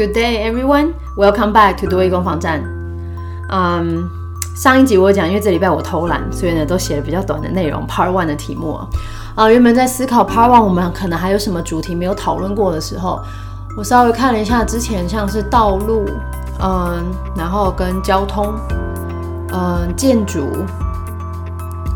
Good day, everyone. Welcome back to 多益攻防战。嗯，上一集我讲，因为这礼拜我偷懒，所以呢都写了比较短的内容，Part One 的题目啊。啊，原本在思考 Part One 我们可能还有什么主题没有讨论过的时候，我稍微看了一下之前像是道路，嗯，然后跟交通，嗯，建筑，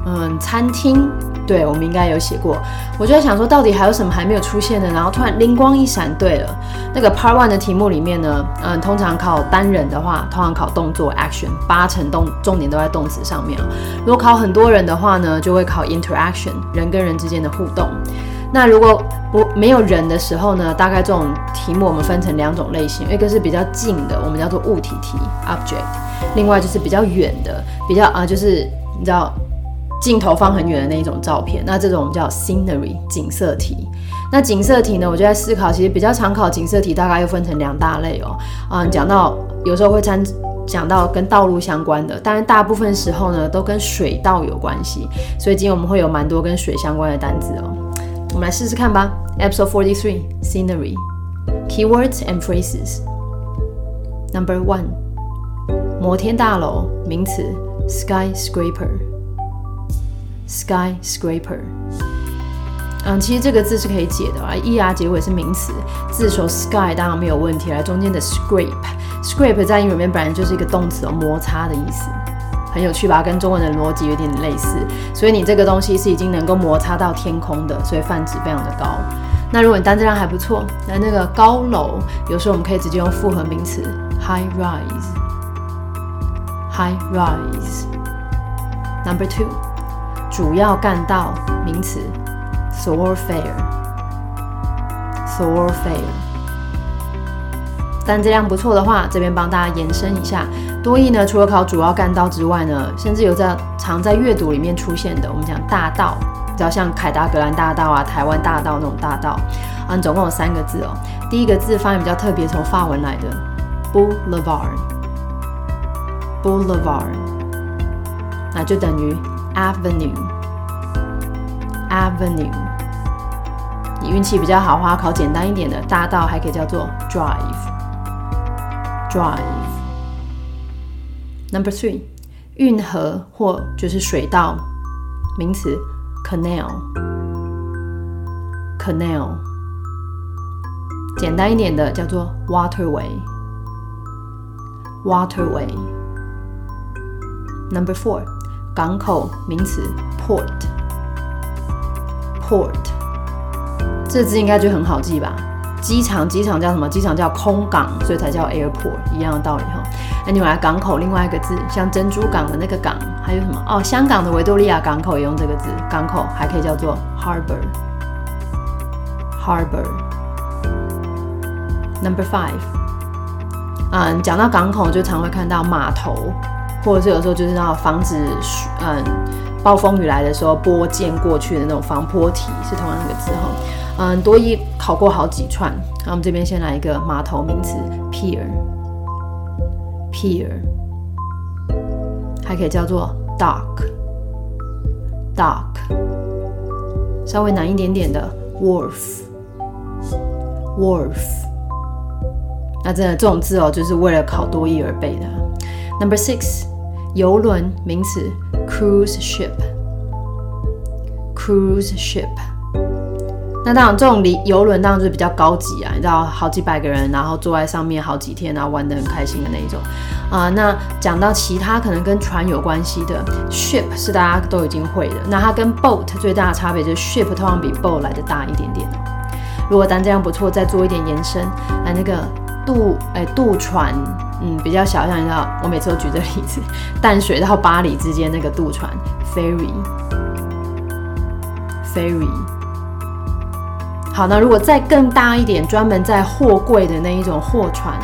嗯，餐厅。对，我们应该有写过。我就在想说，到底还有什么还没有出现的？然后突然灵光一闪，对了，那个 Part One 的题目里面呢，嗯，通常考单人的话，通常考动作 Action，八成动重点都在动词上面如果考很多人的话呢，就会考 Interaction，人跟人之间的互动。那如果不没有人的时候呢，大概这种题目我们分成两种类型，一个是比较近的，我们叫做物体题 Object，另外就是比较远的，比较啊，就是你知道。镜头放很远的那一种照片，那这种叫 scenery 景色题。那景色题呢，我就在思考，其实比较常考景色题，大概又分成两大类哦。嗯，讲到有时候会参讲到跟道路相关的，当然大部分时候呢都跟水道有关系。所以今天我们会有蛮多跟水相关的单字哦。我们来试试看吧。Episode forty three scenery keywords and phrases. Number one 摩天大楼名词 skyscraper。skyscraper，嗯，其实这个字是可以解的啊，er 结尾是名词，字首 sky 当然没有问题，来中间的 scrape，scrape 在英文里面本来就是一个动词哦，摩擦的意思，很有趣吧？跟中文的逻辑有点类似，所以你这个东西是已经能够摩擦到天空的，所以泛指非常的高。那如果你单词量还不错，那那个高楼，有时候我们可以直接用复合名词 high rise，high rise。Number two。主要干道名词，thoroughfare，thoroughfare。单质量不错的话，这边帮大家延伸一下。多义呢，除了考主要干道之外呢，甚至有在常在阅读里面出现的，我们讲大道，比较像凯达格兰大道啊、台湾大道那种大道啊，总共有三个字哦。第一个字发音比较特别，从法文来的，boulevard，boulevard，那就等于。Avenue，Avenue，你运气比较好，话考简单一点的大道，还可以叫做 Drive，Drive。Number three，运河或就是水道，名词 Canal，Canal。简单一点的叫做 Waterway，Waterway。Number four。港口名词 port，port，这字应该就很好记吧？机场，机场叫什么？机场叫空港，所以才叫 airport，一样的道理哈。那你来港口，另外一个字，像珍珠港的那个港，还有什么？哦，香港的维多利亚港口也用这个字，港口还可以叫做 harbor，harbor。Number five，嗯，讲到港口就常会看到码头。或者是有时候就是那防止嗯暴风雨来的时候波溅过去的那种防波堤，是同样一个字哈。嗯，多一考过好几串。那我们这边先来一个码头名词 pier，pier，还可以叫做 dock，dock，稍微难一点点的 wharf，wharf。那真的这种字哦，就是为了考多一而背的。Number six。游轮名词，cruise ship，cruise ship。那当然，这种离游轮当然就是比较高级啊，你知道，好几百个人，然后坐在上面好几天，然后玩得很开心的那一种啊。那讲到其他可能跟船有关系的，ship 是大家都已经会的。那它跟 boat 最大的差别就是 ship 通常比 boat 来的大一点点如果单这样不错，再做一点延伸，那那个渡哎渡船。嗯，比较小，像你知道，我每次都举这个例子，淡水到巴黎之间那个渡船，ferry，ferry。好，那如果再更大一点，专门载货柜的那一种货船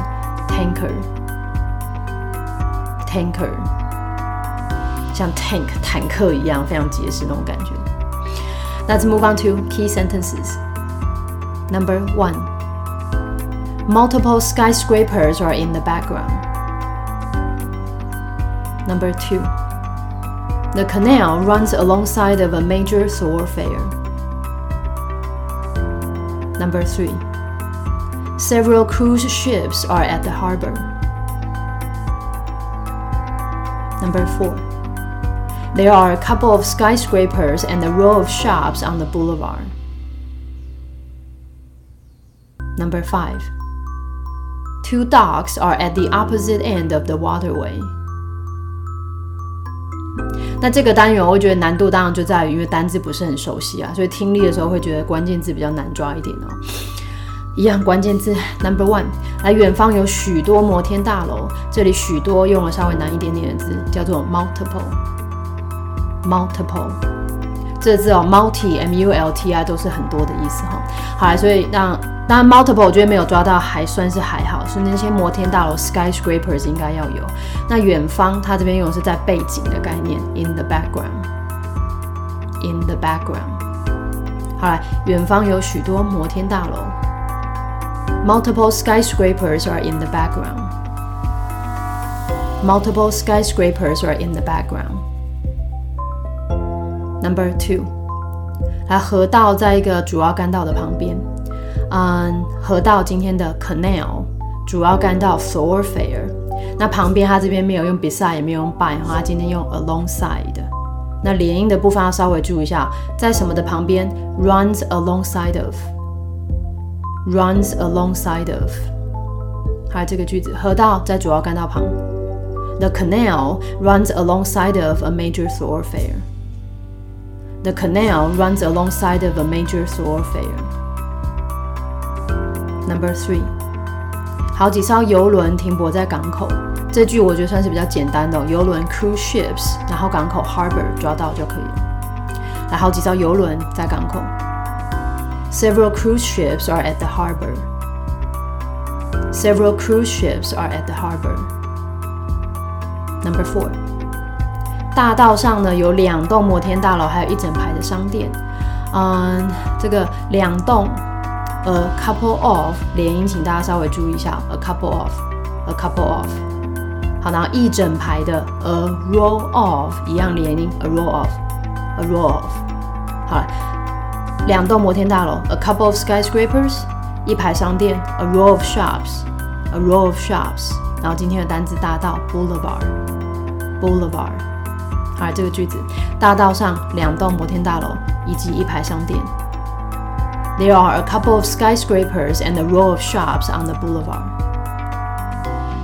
，tanker，tanker，像 tank 坦克一样，非常结实那种感觉。Let's move on to key sentences. Number one. Multiple skyscrapers are in the background. Number two, the canal runs alongside of a major thoroughfare. Number three, Several cruise ships are at the harbor. Number four. There are a couple of skyscrapers and a row of shops on the boulevard. Number five. Two dogs are at the opposite end of the waterway. 那这个单元我觉得难度当然就在于，因为单字不是很熟悉啊，所以听力的时候会觉得关键字比较难抓一点哦。一样关键字，Number one，来远方有许多摩天大楼，这里许多用了稍微难一点点的字，叫做 multiple，multiple，这字哦，multi，m u l t i 都是很多的意思哈。好啦，所以让当然 multiple 我觉得没有抓到，还算是还好，所以那些摩天大楼 skyscrapers 应该要有。那远方，它这边用的是在背景的概念，in the background，in the background。好啦，远方有许多摩天大楼，multiple skyscrapers are in the background。Multiple skyscrapers are in the background. Number two，来河道在一个主要干道的旁边。嗯，河道今天的 canal 主要干道 thoroughfare，那旁边它这边没有用 beside 也没有用 by，它今天用 alongside。那连音的部分要稍微注意一下，在什么的旁边 runs alongside of，runs alongside of。还有这个句子，河道在主要干道旁，the canal runs alongside of a major thoroughfare。The canal runs alongside of a major thoroughfare. Number three，好几艘游轮停泊在港口。这句我觉得算是比较简单的，游轮 cruise ships，然后港口 harbor 抓到就可以了。来，好几艘游轮在港口。Several cruise ships are at the harbor. Several cruise ships are at the harbor. Number four， 大道上呢有两栋摩天大楼，还有一整排的商店。嗯，这个两栋。A couple of 连音，请大家稍微注意一下。A couple of，a couple of。好，然后一整排的 a row of 一样连音，a row of，a row of。好了，两栋摩天大楼，a couple of skyscrapers，一排商店，a row of shops，a row of shops。然后今天的单词大道，boulevard，boulevard。好，这个句子，大道上两栋摩天大楼以及一排商店。There are a couple of skyscrapers and a row of shops on the boulevard.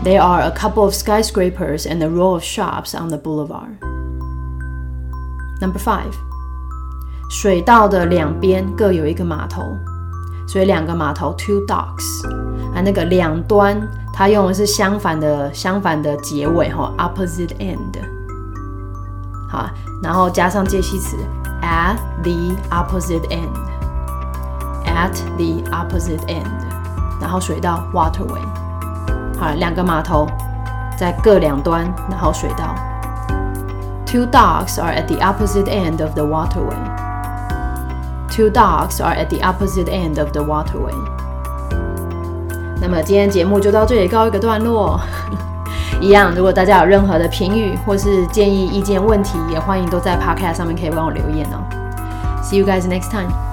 There are a couple of skyscrapers and a row of shops on the boulevard. Number five，水道的两边各有一个码头，所以两个码头 two docks 啊，那个两端它用的是相反的相反的结尾哈，opposite end。好，然后加上介系词 at the opposite end。At the opposite end，然后水道 waterway，好，两个码头在各两端，然后水道。Two docks are at the opposite end of the waterway. Two docks are at the opposite end of the waterway. 那么今天节目就到这里告一个段落。 一样，如果大家有任何的评语或是建议、意见、问题，也欢迎都在 Podcast 上面可以帮我留言哦。See you guys next time.